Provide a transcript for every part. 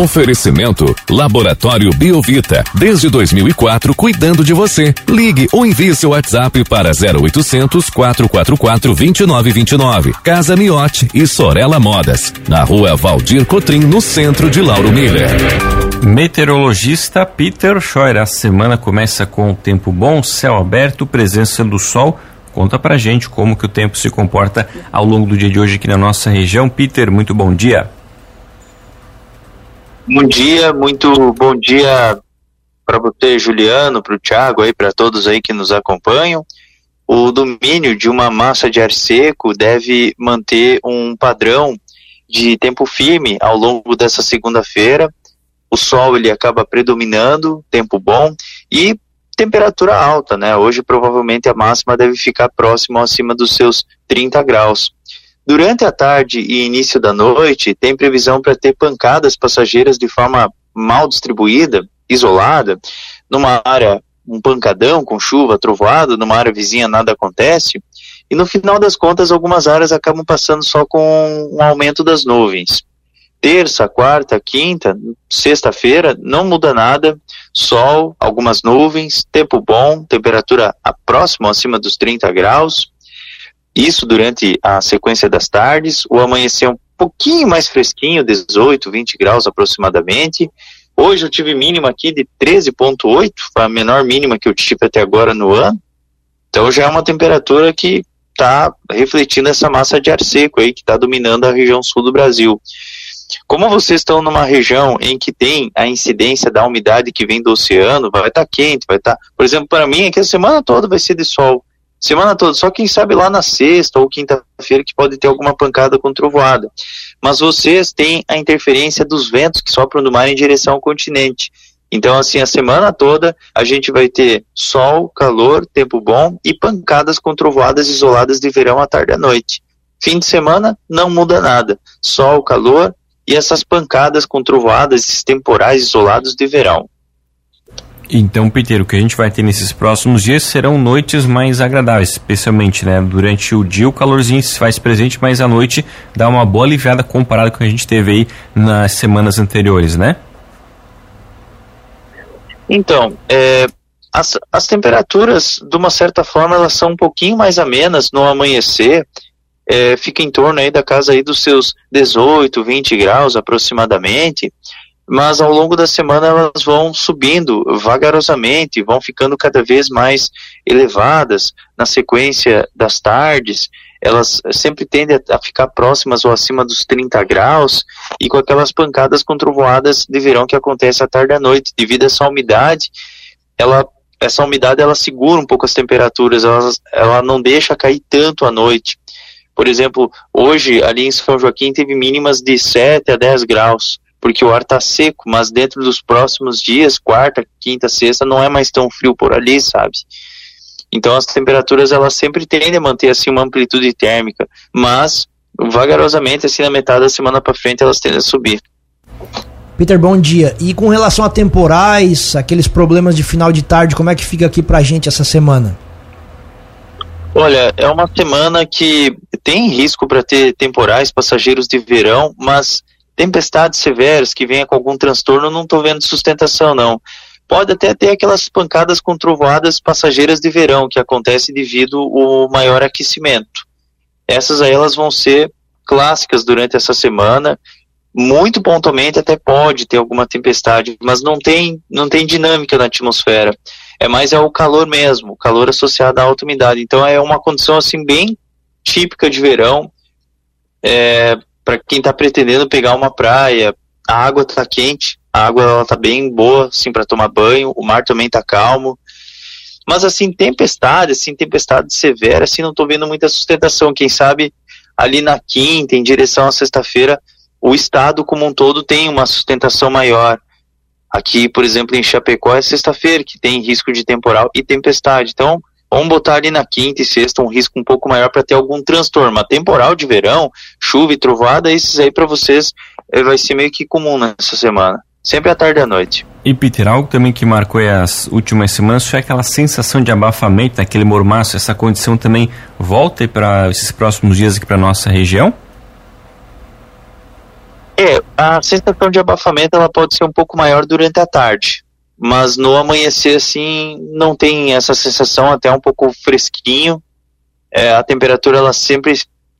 Oferecimento Laboratório Biovita. Desde 2004, cuidando de você. Ligue ou envie seu WhatsApp para 0800 444 2929. Casa Miote e Sorella Modas. Na rua Valdir Cotrim, no centro de Lauro Miller. Meteorologista Peter Scheuer. A semana começa com tempo bom, céu aberto, presença do sol. Conta pra gente como que o tempo se comporta ao longo do dia de hoje aqui na nossa região. Peter, muito bom dia. Bom dia, muito bom dia para você, Juliano, para o Thiago, aí, para todos aí que nos acompanham. O domínio de uma massa de ar seco deve manter um padrão de tempo firme ao longo dessa segunda-feira. O sol ele acaba predominando, tempo bom e temperatura alta, né? Hoje provavelmente a máxima deve ficar próximo acima dos seus 30 graus. Durante a tarde e início da noite, tem previsão para ter pancadas passageiras de forma mal distribuída, isolada, numa área um pancadão com chuva, trovoado, numa área vizinha nada acontece, e no final das contas algumas áreas acabam passando só com um aumento das nuvens. Terça, quarta, quinta, sexta-feira, não muda nada, sol, algumas nuvens, tempo bom, temperatura próximo acima dos 30 graus, isso durante a sequência das tardes. O amanhecer é um pouquinho mais fresquinho, 18, 20 graus aproximadamente. Hoje eu tive mínima aqui de 13,8, foi a menor mínima que eu tive até agora no ano. Então já é uma temperatura que está refletindo essa massa de ar seco aí que está dominando a região sul do Brasil. Como vocês estão numa região em que tem a incidência da umidade que vem do oceano, vai estar tá quente, vai estar. Tá... Por exemplo, para mim, aqui a semana toda vai ser de sol semana toda. Só quem sabe lá na sexta ou quinta-feira que pode ter alguma pancada com trovoada. Mas vocês têm a interferência dos ventos que sopram do mar em direção ao continente. Então, assim, a semana toda a gente vai ter sol, calor, tempo bom e pancadas com trovoadas isoladas de verão à tarde e à noite. Fim de semana não muda nada. Sol, calor e essas pancadas com trovoadas, esses temporais isolados de verão. Então, Peter, o que a gente vai ter nesses próximos dias serão noites mais agradáveis, especialmente, né? Durante o dia o calorzinho se faz presente, mas à noite dá uma boa aliviada comparado com o que a gente teve aí nas semanas anteriores, né? Então, é, as, as temperaturas, de uma certa forma, elas são um pouquinho mais amenas no amanhecer, é, fica em torno aí da casa aí dos seus 18, 20 graus aproximadamente, mas ao longo da semana elas vão subindo vagarosamente, vão ficando cada vez mais elevadas na sequência das tardes. Elas sempre tendem a ficar próximas ou acima dos 30 graus e com aquelas pancadas com trovoadas de verão que acontece à tarde e à noite. Devido a essa umidade, ela, essa umidade ela segura um pouco as temperaturas, ela, ela não deixa cair tanto à noite. Por exemplo, hoje ali em São Joaquim teve mínimas de 7 a 10 graus porque o ar está seco, mas dentro dos próximos dias, quarta, quinta, sexta, não é mais tão frio por ali, sabe? Então as temperaturas elas sempre tendem a manter assim uma amplitude térmica, mas vagarosamente assim na metade da semana para frente elas tendem a subir. Peter, bom dia. E com relação a temporais, aqueles problemas de final de tarde, como é que fica aqui pra gente essa semana? Olha, é uma semana que tem risco para ter temporais passageiros de verão, mas tempestades severas que venha com algum transtorno, não estou vendo sustentação, não. Pode até ter aquelas pancadas com trovoadas passageiras de verão, que acontece devido ao maior aquecimento. Essas aí elas vão ser clássicas durante essa semana. Muito pontualmente até pode ter alguma tempestade, mas não tem, não tem dinâmica na atmosfera. É mais é o calor mesmo, calor associado à alta umidade. Então é uma condição assim bem típica de verão. É, para quem está pretendendo pegar uma praia, a água está quente, a água ela tá bem boa, assim, para tomar banho, o mar também está calmo. Mas assim, tempestade, assim, tempestade severa, assim, não estou vendo muita sustentação. Quem sabe ali na quinta, em direção à sexta-feira, o estado como um todo tem uma sustentação maior. Aqui, por exemplo, em Chapecó é sexta-feira, que tem risco de temporal e tempestade. Então, Vamos botar ali na quinta e sexta um risco um pouco maior para ter algum transtorno. Mas temporal de verão, chuva e trovada, esses aí para vocês eh, vai ser meio que comum nessa semana. Sempre à tarde e à noite. E Peter, algo também que marcou as últimas semanas foi aquela sensação de abafamento, aquele mormaço, essa condição também volta para esses próximos dias aqui para nossa região? É, A sensação de abafamento ela pode ser um pouco maior durante a tarde, mas no amanhecer assim não tem essa sensação, até um pouco fresquinho. É, a temperatura ela sempre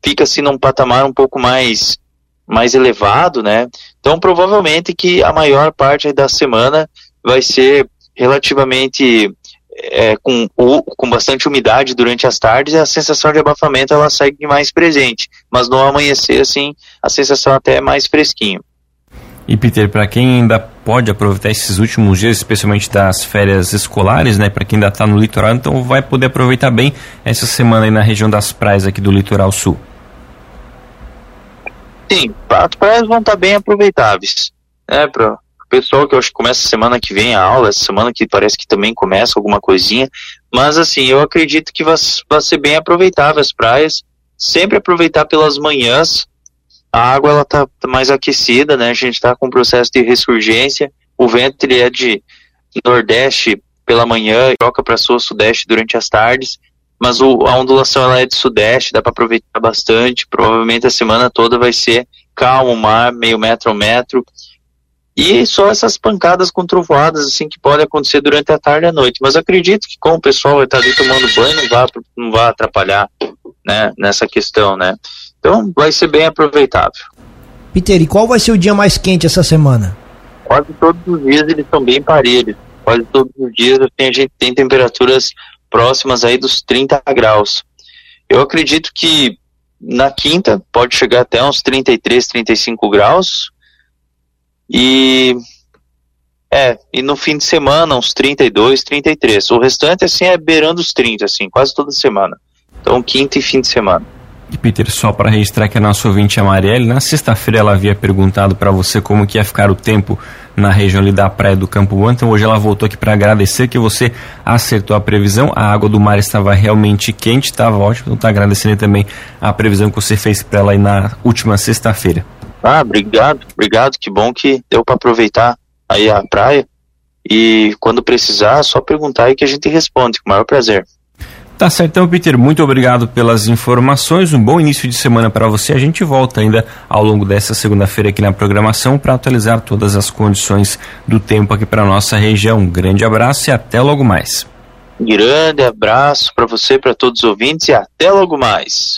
fica assim num patamar um pouco mais mais elevado, né? Então provavelmente que a maior parte da semana vai ser relativamente é, com, com bastante umidade durante as tardes, a sensação de abafamento ela segue mais presente, mas no amanhecer assim a sensação até é mais fresquinho. E Peter, para quem ainda pode aproveitar esses últimos dias, especialmente das férias escolares, né, para quem ainda está no litoral, então vai poder aproveitar bem essa semana aí na região das praias aqui do litoral sul. Sim, as praias vão estar tá bem aproveitáveis, né, para pessoal que eu acho que começa semana que vem a aula, essa semana que parece que também começa alguma coisinha, mas assim, eu acredito que vai ser bem aproveitável as praias, sempre aproveitar pelas manhãs, a água ela tá, tá mais aquecida, né, a gente está com um processo de ressurgência, o vento ele é de nordeste pela manhã, troca para sul sudeste durante as tardes, mas o, a ondulação ela é de sudeste, dá para aproveitar bastante, provavelmente a semana toda vai ser calmo, mar, meio metro a metro, e só essas pancadas com trovoadas, assim, que podem acontecer durante a tarde e a noite. Mas acredito que como o pessoal vai estar ali tomando banho, não vai, não vai atrapalhar, né, nessa questão, né. Então, vai ser bem aproveitável. Peter, e qual vai ser o dia mais quente essa semana? Quase todos os dias eles são bem parelhos. Quase todos os dias assim, a gente tem temperaturas próximas aí dos 30 graus. Eu acredito que na quinta pode chegar até uns 33, 35 graus, e é, e no fim de semana uns 32, 33. O restante assim é beirando os 30 assim, quase toda semana. Então quinta e fim de semana. E Peter, só para registrar que a nossa ouvinte Amarelli, na sexta-feira ela havia perguntado para você como que ia ficar o tempo na região ali da praia do Campo Bom, então hoje ela voltou aqui para agradecer que você acertou a previsão, a água do mar estava realmente quente, estava ótimo, então tá agradecendo também a previsão que você fez para ela aí na última sexta-feira. Ah, obrigado, obrigado. Que bom que deu para aproveitar aí a praia. E quando precisar, é só perguntar aí que a gente responde, com o maior prazer. Tá certo, então, Peter, muito obrigado pelas informações. Um bom início de semana para você. A gente volta ainda ao longo dessa segunda-feira aqui na programação para atualizar todas as condições do tempo aqui para nossa região. Um grande abraço e até logo mais. grande abraço para você, para todos os ouvintes e até logo mais.